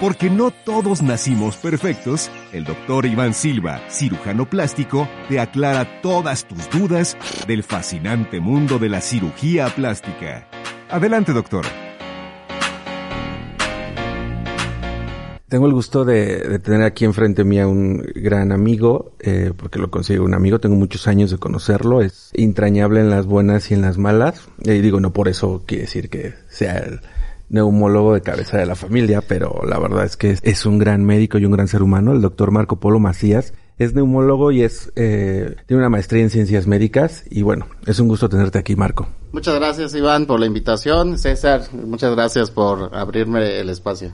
Porque no todos nacimos perfectos, el doctor Iván Silva, cirujano plástico, te aclara todas tus dudas del fascinante mundo de la cirugía plástica. Adelante, doctor. Tengo el gusto de, tener aquí enfrente mí a un gran amigo, eh, porque lo consigo un amigo, tengo muchos años de conocerlo, es entrañable en las buenas y en las malas. Y digo, no por eso quiere decir que sea el neumólogo de cabeza de la familia, pero la verdad es que es, un gran médico y un gran ser humano, el doctor Marco Polo Macías. Es neumólogo y es eh, tiene una maestría en ciencias médicas y bueno, es un gusto tenerte aquí, Marco. Muchas gracias, Iván, por la invitación. César, muchas gracias por abrirme el espacio.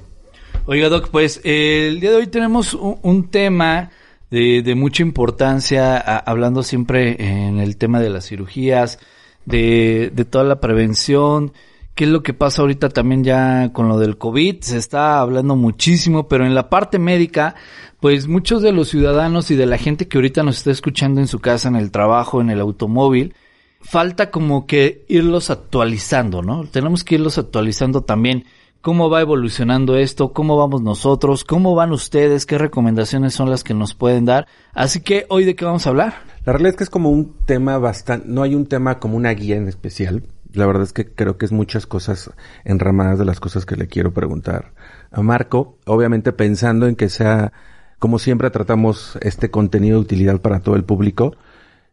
Oiga, Doc, pues el día de hoy tenemos un, tema de, de, mucha importancia, hablando siempre en el tema de las cirugías, de, de toda la prevención, qué es lo que pasa ahorita también ya con lo del COVID, se está hablando muchísimo, pero en la parte médica, pues muchos de los ciudadanos y de la gente que ahorita nos está escuchando en su casa, en el trabajo, en el automóvil, falta como que irlos actualizando, ¿no? Tenemos que irlos actualizando también. ¿Cómo va evolucionando esto? ¿Cómo vamos nosotros? ¿Cómo van ustedes? ¿Qué recomendaciones son las que nos pueden dar? Así que, ¿hoy de qué vamos a hablar? La realidad es que es como un tema bastante, no hay un tema como una guía en especial, la verdad es que creo que es muchas cosas enramadas de las cosas que le quiero preguntar a Marco. Obviamente pensando en que sea, como siempre tratamos este contenido de utilidad para todo el público,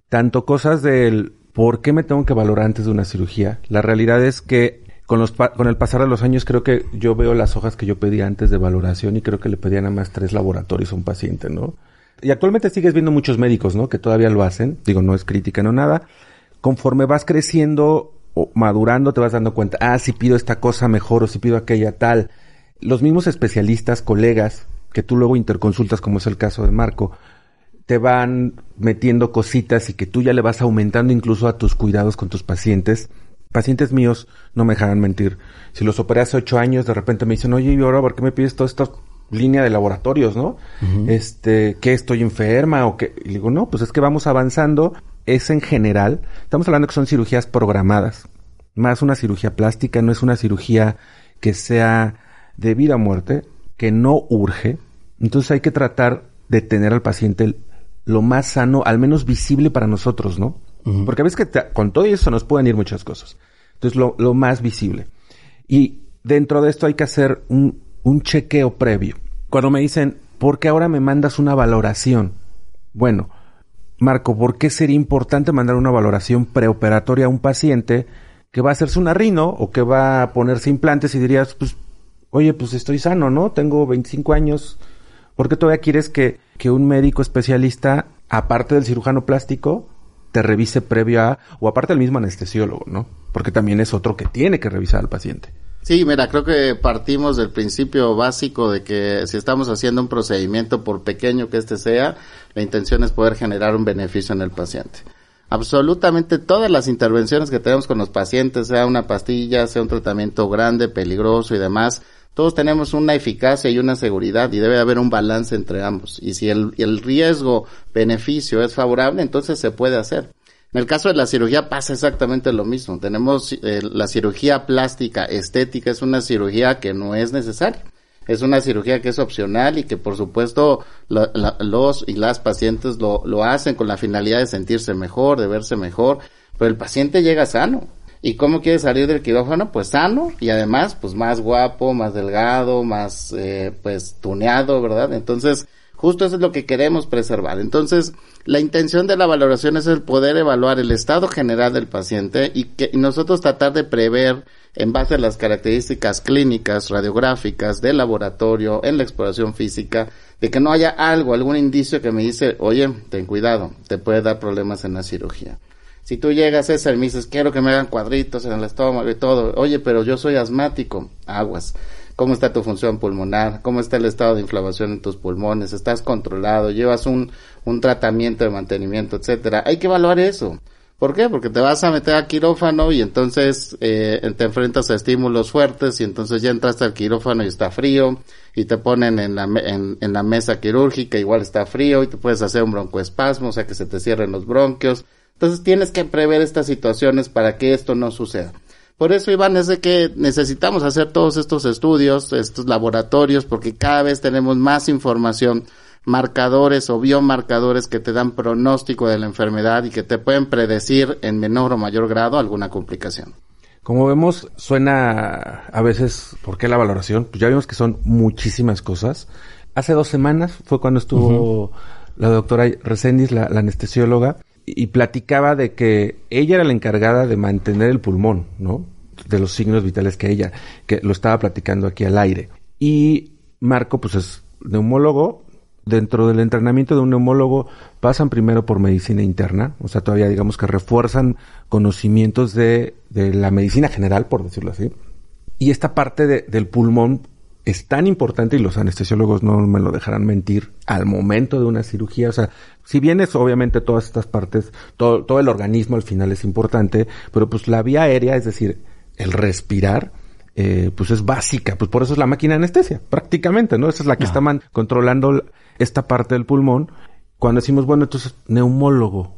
tanto cosas del por qué me tengo que valorar antes de una cirugía. La realidad es que con, los, con el pasar de los años creo que yo veo las hojas que yo pedía antes de valoración y creo que le pedían a más tres laboratorios a un paciente, ¿no? Y actualmente sigues viendo muchos médicos, ¿no? Que todavía lo hacen. Digo, no es crítica, no nada. Conforme vas creciendo, madurando te vas dando cuenta, ah, si pido esta cosa mejor o si pido aquella tal. Los mismos especialistas, colegas, que tú luego interconsultas, como es el caso de Marco, te van metiendo cositas y que tú ya le vas aumentando incluso a tus cuidados con tus pacientes. Pacientes míos no me dejarán mentir. Si los operé hace ocho años, de repente me dicen, oye, ¿y ahora por qué me pides toda esta línea de laboratorios, no? Este, que estoy enferma o que, y digo, no, pues es que vamos avanzando es en general, estamos hablando que son cirugías programadas, más una cirugía plástica, no es una cirugía que sea de vida o muerte, que no urge. Entonces hay que tratar de tener al paciente lo más sano, al menos visible para nosotros, ¿no? Porque a veces que con todo eso nos pueden ir muchas cosas. Entonces lo, lo, más visible. Y dentro de esto hay que hacer un, un chequeo previo. Cuando me dicen, ¿por qué ahora me mandas una valoración? Bueno, Marco, ¿por qué sería importante mandar una valoración preoperatoria a un paciente que va a hacerse una rino o que va a ponerse implantes y dirías, pues, oye, pues estoy sano, ¿no? Tengo 25 años. ¿Por qué todavía quieres que, que un médico especialista, aparte del cirujano plástico, te revise previo a, o aparte del mismo anestesiólogo, ¿no? Porque también es otro que tiene que revisar al paciente. Sí, mira, creo que partimos del principio básico de que si estamos haciendo un procedimiento, por pequeño que este sea, la intención es poder generar un beneficio en el paciente. Absolutamente todas las intervenciones que tenemos con los pacientes, sea una pastilla, sea un tratamiento grande, peligroso y demás, todos tenemos una eficacia y una seguridad y debe haber un balance entre ambos. Y si el, el riesgo-beneficio es favorable, entonces se puede hacer. En el caso de la cirugía pasa exactamente lo mismo. Tenemos eh, la cirugía plástica estética, es una cirugía que no es necesaria. Es una cirugía que es opcional y que por supuesto los y las pacientes lo, lo hacen con la finalidad de sentirse mejor, de verse mejor, pero el paciente llega sano. ¿Y cómo quiere salir del quirófano? Pues sano y además pues más guapo, más delgado, más eh, pues tuneado, ¿verdad? Entonces, Justo eso es lo que queremos preservar. Entonces, la intención de la valoración es el poder evaluar el estado general del paciente y que nosotros tratar de prever en base a las características clínicas, radiográficas, del laboratorio, en la exploración física, de que no haya algo, algún indicio que me dice, oye, ten cuidado, te puede dar problemas en la cirugía. Si tú llegas, César, y me dices, quiero que me hagan cuadritos en el estómago y todo, oye, pero yo soy asmático, aguas cómo está tu función pulmonar, cómo está el estado de inflamación en tus pulmones, estás controlado, llevas un, un tratamiento de mantenimiento, etcétera. Hay que evaluar eso. ¿Por qué? Porque te vas a meter a quirófano y entonces eh, te enfrentas a estímulos fuertes y entonces ya entraste al quirófano y está frío y te ponen en la, en, la mesa quirúrgica igual está frío y te puedes hacer un broncoespasmo, o sea que se te cierren los bronquios. Entonces tienes que prever estas situaciones para que esto no suceda. Por eso, Iván, es de que necesitamos hacer todos estos estudios, estos laboratorios, porque cada vez tenemos más información, marcadores o biomarcadores que te dan pronóstico de la enfermedad y que te pueden predecir en menor o mayor grado alguna complicación. Como vemos, suena a veces, ¿por qué la valoración? Pues ya vimos que son muchísimas cosas. Hace dos semanas fue cuando estuvo la doctora Reséndiz, la anestesióloga, y platicaba de que ella era la encargada de mantener el pulmón, ¿no? De los signos vitales que ella, que lo estaba platicando aquí al aire. Y Marco, pues es neumólogo. Dentro del entrenamiento de un neumólogo pasan primero por medicina interna, o sea, todavía digamos que refuerzan conocimientos de, de la medicina general, por decirlo así. Y esta parte del pulmón es tan importante y los anestesiólogos no me lo dejarán mentir al momento de una cirugía. O sea, si bien es obviamente todas estas partes, todo, todo el organismo al final es importante, pero pues la vía aérea, es decir, el respirar, eh, pues es básica. Pues por eso es la máquina de anestesia, prácticamente, ¿no? Esa es la que está controlando esta parte del pulmón. Cuando decimos, bueno, entonces neumólogo,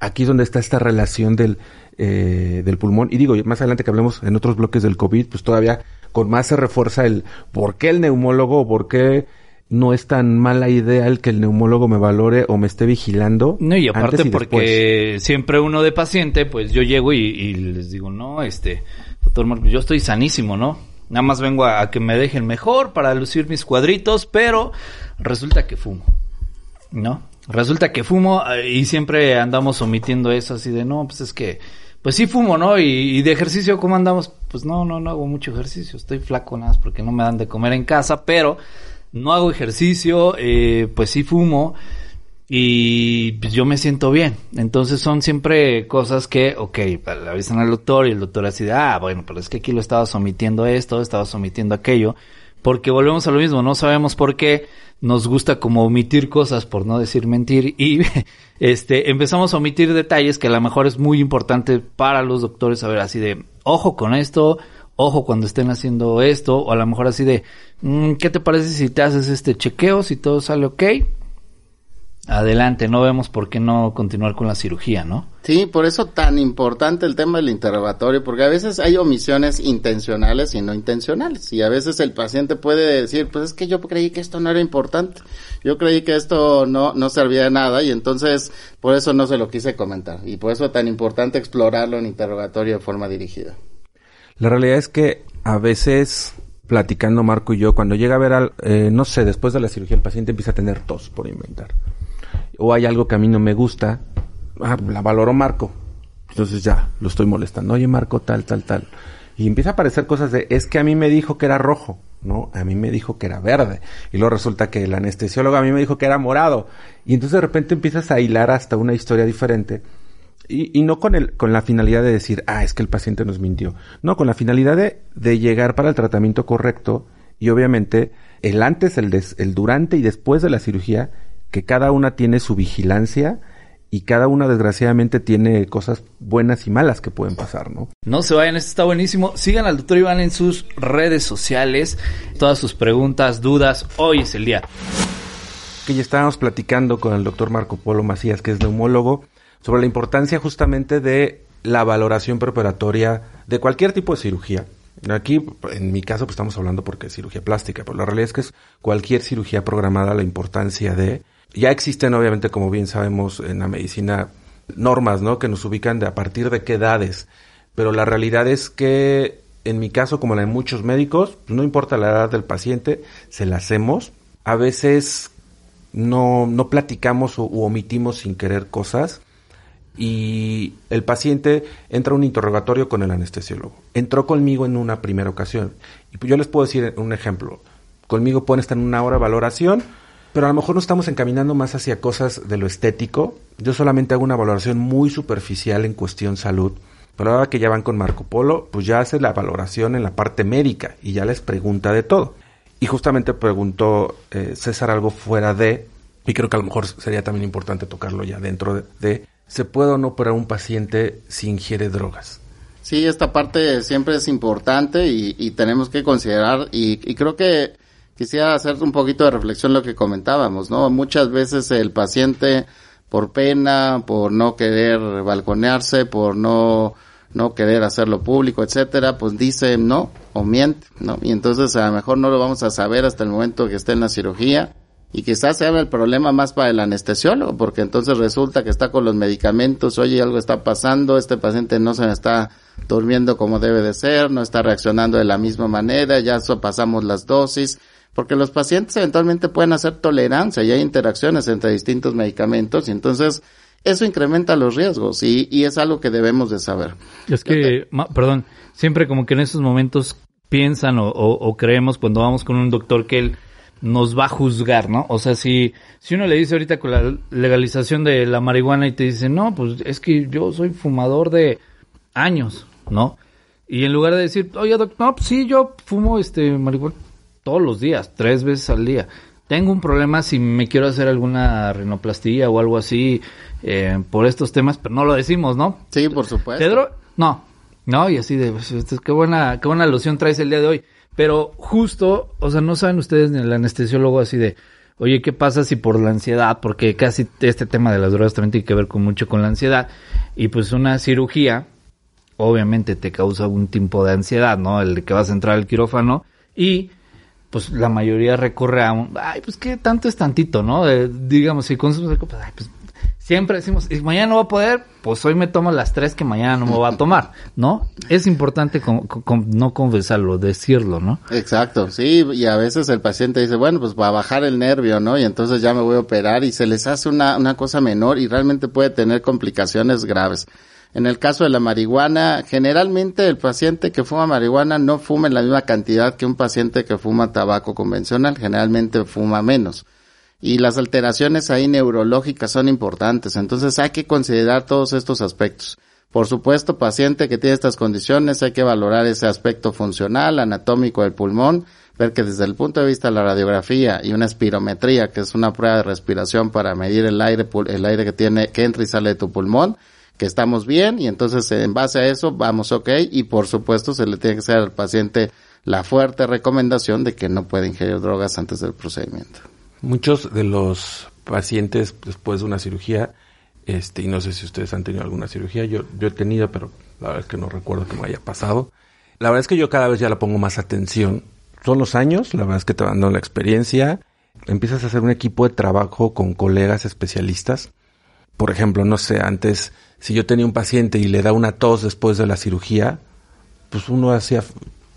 aquí es donde está esta relación del, eh, del pulmón. Y digo, más adelante que hablemos en otros bloques del COVID, pues todavía con más se refuerza el por qué el neumólogo o por qué no es tan mala idea el que el neumólogo me valore o me esté vigilando. No, y aparte porque siempre uno de paciente, pues yo llego y, les digo, no, este, doctor Marcos, yo estoy sanísimo, ¿no? Nada más vengo a, que me dejen mejor para lucir mis cuadritos, pero resulta que fumo, ¿no? Resulta que fumo eh, y siempre andamos omitiendo eso así de, no, pues es que pues sí fumo, ¿no? Y, de ejercicio, ¿cómo andamos? Pues no, no, no hago mucho ejercicio. Estoy flaco nada más porque no me dan de comer en casa, pero no hago ejercicio, eh, pues sí fumo y pues yo me siento bien. Entonces son siempre cosas que, ok, le avisan al doctor y el doctor así de, ah, bueno, pero es que aquí lo estaba sometiendo esto, estaba sometiendo aquello, porque volvemos a lo mismo, no sabemos por qué nos gusta como omitir cosas por no decir mentir y este empezamos a omitir detalles que a lo mejor es muy importante para los doctores saber así de ojo con esto, ojo cuando estén haciendo esto o a lo mejor así de mm, ¿qué te parece si te haces este chequeo si todo sale ok? Adelante, no vemos por qué no continuar con la cirugía, ¿no? Sí, por eso tan importante el tema del interrogatorio, porque a veces hay omisiones intencionales y no intencionales, y a veces el paciente puede decir, pues es que yo creí que esto no era importante, yo creí que esto no, no servía de nada, y entonces por eso no se lo quise comentar, y por eso tan importante explorarlo en interrogatorio de forma dirigida. La realidad es que a veces platicando Marco y yo, cuando llega a ver al, eh, no sé, después de la cirugía el paciente empieza a tener tos por inventar o hay algo que a mí no me gusta, ah, la valoro Marco. Entonces ya, lo estoy molestando. Oye, Marco, tal, tal, tal. Y empieza a aparecer cosas de, es que a mí me dijo que era rojo, ¿no? A mí me dijo que era verde. Y luego resulta que el anestesiólogo a mí me dijo que era morado. Y entonces de repente empiezas a hilar hasta una historia diferente. Y, y no con, el, con la finalidad de decir, ah, es que el paciente nos mintió. No, con la finalidad de, de llegar para el tratamiento correcto y obviamente el antes, el, des, el durante y después de la cirugía que cada una tiene su vigilancia y cada una desgraciadamente tiene cosas buenas y malas que pueden pasar, ¿no? No se vayan, esto está buenísimo. Sigan al doctor Iván en sus redes sociales, todas sus preguntas, dudas, hoy es el día. Que ya estábamos platicando con el doctor Marco Polo Macías, que es neumólogo, sobre la importancia justamente de la valoración preparatoria de cualquier tipo de cirugía. Aquí, en mi caso, pues estamos hablando porque es cirugía plástica, pero la realidad es que es cualquier cirugía programada, la importancia de ya existen, obviamente, como bien sabemos, en la medicina normas, ¿no? Que nos ubican de a partir de qué edades. Pero la realidad es que, en mi caso, como la de muchos médicos, no importa la edad del paciente, se la hacemos. A veces no, no platicamos o, u omitimos sin querer cosas y el paciente entra a un interrogatorio con el anestesiólogo. Entró conmigo en una primera ocasión. Y pues yo les puedo decir un ejemplo. Conmigo pueden estar en una hora de valoración, pero a lo mejor no estamos encaminando más hacia cosas de lo estético. Yo solamente hago una valoración muy superficial en cuestión salud. Pero ahora que ya van con Marco Polo, pues ya hace la valoración en la parte médica y ya les pregunta de todo. Y justamente preguntó eh, César algo fuera de, y creo que a lo mejor sería también importante tocarlo ya dentro de, ¿se puede o no operar un paciente si ingiere drogas? Sí, esta parte siempre es importante y, tenemos que considerar y creo que quisiera hacer un poquito de reflexión lo que comentábamos, ¿no? Muchas veces el paciente por pena, por no querer balconearse, por no no querer hacerlo público, etcétera, pues dice no o miente, ¿no? Y entonces a lo mejor no lo vamos a saber hasta el momento que esté en la cirugía y quizás sea el problema más para el anestesiólogo, porque entonces resulta que está con los medicamentos, oye, algo está pasando, este paciente no se está durmiendo como debe de ser, no está reaccionando de la misma manera, ya pasamos las dosis, porque los pacientes eventualmente pueden hacer tolerancia y hay interacciones entre distintos medicamentos y entonces eso incrementa los riesgos y, y es algo que debemos de saber. Es que, perdón, siempre como que en esos momentos piensan o, o, creemos cuando vamos con un doctor que él nos va a juzgar, ¿no? O sea, si, si uno le dice ahorita con la legalización de la marihuana y te dice, no, pues es que yo soy fumador de años, ¿no? Y en lugar de decir, oye, doctor, no, pues sí, yo fumo este marihuana todos los días, tres veces al día tengo un problema si me quiero hacer alguna rinoplastía o algo así eh, por estos temas, pero no lo decimos, ¿no? Sí, por supuesto. Pedro, no, no, y así de, pues, qué buena, qué buena alusión traes el día de hoy. Pero justo, o sea, no saben ustedes ni el anestesiólogo así de, oye, ¿qué pasa si por la ansiedad? Porque casi este tema de las drogas también tiene que ver con mucho con la ansiedad. Y pues una cirugía, obviamente te causa algún tipo de ansiedad, ¿no? El de que vas a entrar al quirófano. Y pues la mayoría recurre a un, ay, pues qué tanto es tantito, ¿no? digamos, si consumes pues, ay, pues siempre decimos, y mañana no va a poder, pues hoy me tomo las tres que mañana no me va a tomar, ¿no? Es importante no confesarlo, decirlo, ¿no? Exacto, sí, y a veces el paciente dice, bueno, pues va a bajar el nervio, ¿no? Y entonces ya me voy a operar y se les hace una, una cosa menor y realmente puede tener complicaciones graves. En el caso de la marihuana, generalmente el paciente que fuma marihuana no fuma en la misma cantidad que un paciente que fuma tabaco convencional, generalmente fuma menos. Y las alteraciones ahí neurológicas son importantes, entonces hay que considerar todos estos aspectos. Por supuesto, paciente que tiene estas condiciones, hay que valorar ese aspecto funcional, anatómico del pulmón, ver que desde el punto de vista de la radiografía y una espirometría, que es una prueba de respiración para medir el aire, el aire que tiene, que entra y sale de tu pulmón, que estamos bien y entonces en base a eso vamos ok y por supuesto se le tiene que hacer al paciente la fuerte recomendación de que no puede ingerir drogas antes del procedimiento. Muchos de los pacientes después de una cirugía, este, y no sé si ustedes han tenido alguna cirugía, yo, yo he tenido, pero la verdad es que no recuerdo que me haya pasado. La verdad es que yo cada vez ya le pongo más atención. Son los años, la verdad es que te van dando la experiencia. Empiezas a hacer un equipo de trabajo con colegas especialistas. Por ejemplo, no sé, antes si yo tenía un paciente y le da una tos después de la cirugía, pues uno hacía,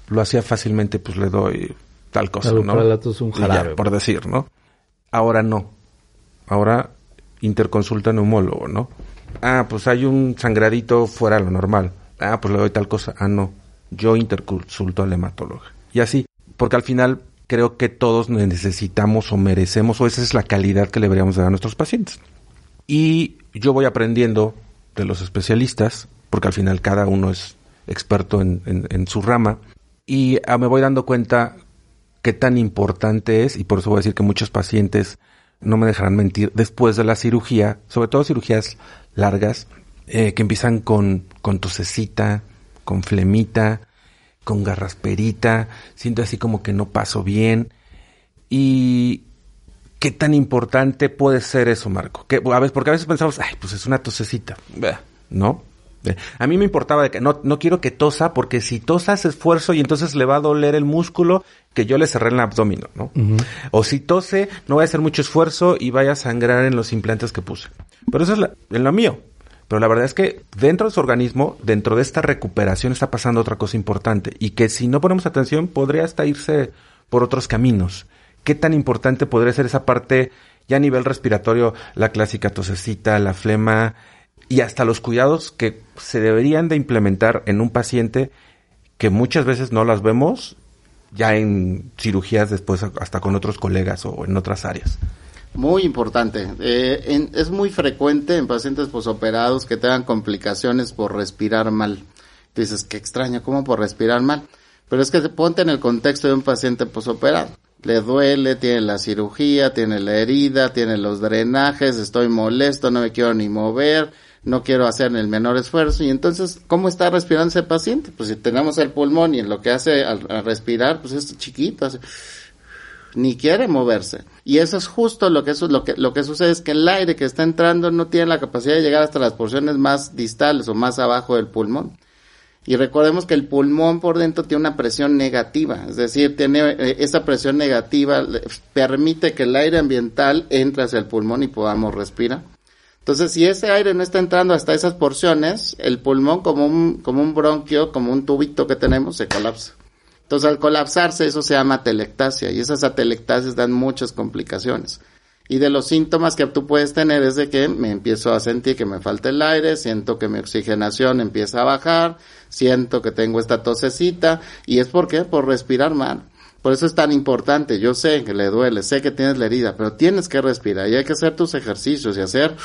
lo hacía fácilmente, pues le doy tal cosa, ¿no? Para la tos un jarabe. por decir, ¿no? Ahora no. Ahora interconsulta neumólogo, ¿no? Ah, pues hay un sangradito fuera de lo normal. Ah, pues le doy tal cosa. Ah, no. Yo interconsulto al hematólogo. Y así, porque al final creo que todos necesitamos o merecemos, o esa es la calidad que le deberíamos dar a nuestros pacientes. Y yo voy aprendiendo de los especialistas, porque al final cada uno es experto en, su rama, y ah, me voy dando cuenta qué tan importante es, y por eso voy a decir que muchos pacientes no me dejarán mentir, después de la cirugía, sobre todo cirugías largas, eh, que empiezan con, con tosecita, con flemita, con garrasperita, siento así como que no paso bien. Y ¿Qué tan importante puede ser eso, Marco? Que, a veces, porque a veces pensamos, ay, pues es una tosecita, ¿no? A mí me importaba de que no, no quiero que tosa, porque si tosa hace esfuerzo y entonces le va a doler el músculo que yo le cerré en el abdomen, ¿no? O si tose, no voy a hacer mucho esfuerzo y vaya a sangrar en los implantes que puse. Pero eso es en lo mío. Pero la verdad es que dentro de su organismo, dentro de esta recuperación, está pasando otra cosa importante. Y que si no ponemos atención, podría hasta irse por otros caminos qué tan importante podría ser esa parte ya a nivel respiratorio, la clásica tosecita, la flema y hasta los cuidados que se deberían de implementar en un paciente que muchas veces no las vemos ya en cirugías después hasta con otros colegas o en otras áreas. Muy importante. Eh, es muy frecuente en pacientes posoperados que tengan complicaciones por respirar mal. dices, qué extraño, ¿cómo por respirar mal? Pero es que ponte en el contexto de un paciente posoperado le duele, tiene la cirugía, tiene la herida, tiene los drenajes, estoy molesto, no me quiero ni mover, no quiero hacer el menor esfuerzo. Y entonces, ¿cómo está respirando ese paciente? Pues si tenemos el pulmón y en lo que hace al, respirar, pues es chiquito, ni quiere moverse. Y eso es justo lo que, sucede es que el aire que está entrando no tiene la capacidad de llegar hasta las porciones más distales o más abajo del pulmón. Y recordemos que el pulmón por dentro tiene una presión negativa, es decir, tiene eh, esa presión negativa permite que el aire ambiental entre hacia el pulmón y podamos respirar. Entonces, si ese aire no está entrando hasta esas porciones, el pulmón como un, como un bronquio, como un tubito que tenemos, se colapsa. Entonces, al colapsarse, eso se llama atelectasia y esas atelectasias dan muchas complicaciones. Y de los síntomas que tú puedes tener es de que me empiezo a sentir que me falta el aire, siento que mi oxigenación empieza a bajar, siento que tengo esta tosecita, y es por qué? Por respirar mal. Por eso es tan importante. Yo sé que le duele, sé que tienes la herida, pero tienes que respirar y hay que hacer tus ejercicios y hacer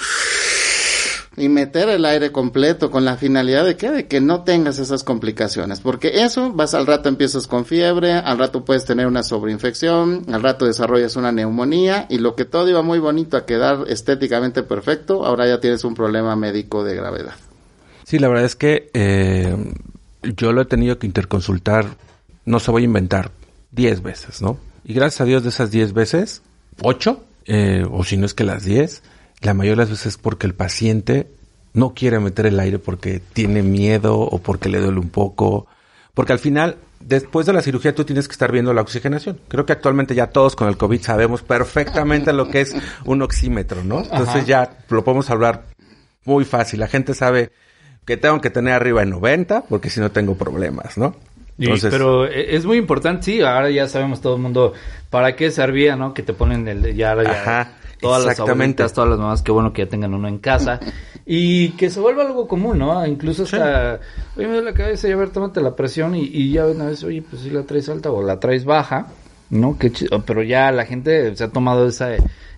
y meter el aire completo con la finalidad de que de que no tengas esas complicaciones, porque eso vas al rato empiezas con fiebre, al rato puedes tener una sobreinfección, al rato desarrollas una neumonía y lo que todo iba muy bonito a quedar estéticamente perfecto, ahora ya tienes un problema médico de gravedad. Sí, la verdad es que eh, yo lo he tenido que interconsultar, no se voy a inventar, 10 veces, ¿no? Y gracias a Dios de esas 10 veces, 8, eh, o si no es que las 10, la mayoría de las veces es porque el paciente no quiere meter el aire porque tiene miedo o porque le duele un poco. Porque al final, después de la cirugía, tú tienes que estar viendo la oxigenación. Creo que actualmente ya todos con el COVID sabemos perfectamente lo que es un oxímetro, ¿no? Entonces ya lo podemos hablar muy fácil. La gente sabe que tengo que tener arriba de 90 porque si no tengo problemas, ¿no? Entonces, pero e, es muy importante, sí, ahora ya sabemos todo el mundo para qué servía, ¿no? Que te ponen el, ya, ya todas las abuelitas, todas las mamás, qué bueno que ya tengan uno en casa. y que se vuelva algo común, ¿no? Incluso hasta, oye, me duele la cabeza y a ver, tómate la presión y, ya una vez, oye, pues si la traes alta o la traes baja, ¿no? Qué pero ya la gente se ha tomado esa,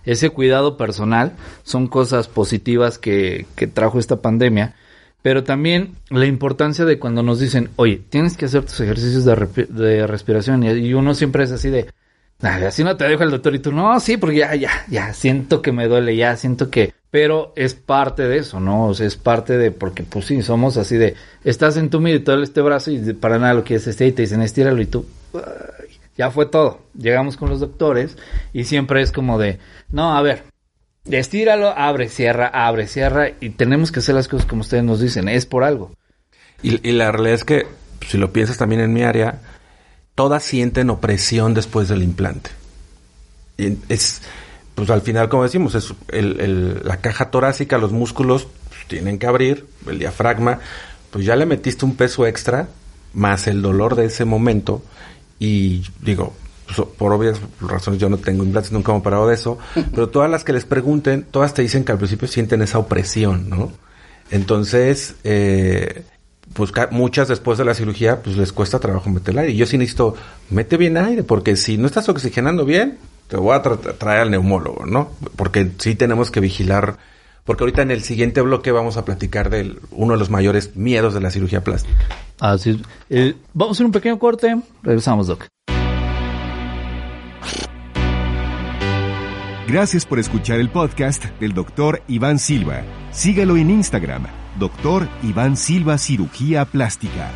ese cuidado personal, son cosas positivas que, que trajo esta pandemia. Pero también la importancia de cuando nos dicen, oye, tienes que hacer tus ejercicios de, de respiración. Y, uno siempre es así de, así no te dejo el doctor y tú, no, sí, porque ya, ya, ya, siento que me duele, ya, siento que... Pero es parte de eso, ¿no? O sea, es parte de, porque pues sí, somos así de, estás en tu y todo este brazo y para nada lo quieres estirar y te dicen estíralo y tú, ya fue todo. Llegamos con los doctores y siempre es como de, no, a ver, estíralo, abre, cierra, abre, cierra y tenemos que hacer las cosas como ustedes nos dicen, es por algo. Y, y la realidad es que, si lo piensas también en mi área, todas sienten opresión después del implante. Y es, pues al final, como decimos, es el, la caja torácica, los músculos pues, tienen que abrir, el diafragma, pues ya le metiste un peso extra, más el dolor de ese momento, y digo, pues, por obvias razones yo no tengo implantes, nunca me he parado de eso, pero todas las que les pregunten, todas te dicen que al principio sienten esa opresión, ¿no? Entonces, eh, pues muchas después de la cirugía, pues les cuesta trabajo meter el aire. Y yo sí necesito, mete bien aire, porque si no estás oxigenando bien, te voy a traer al neumólogo, ¿no? Porque sí tenemos que vigilar, porque ahorita en el siguiente bloque vamos a platicar de uno de los mayores miedos de la cirugía plástica. Así eh, vamos a hacer un pequeño corte, regresamos, Doc. Gracias por escuchar el podcast del doctor Iván Silva. Sígalo en Instagram Doctor Iván Silva Cirugía Plástica.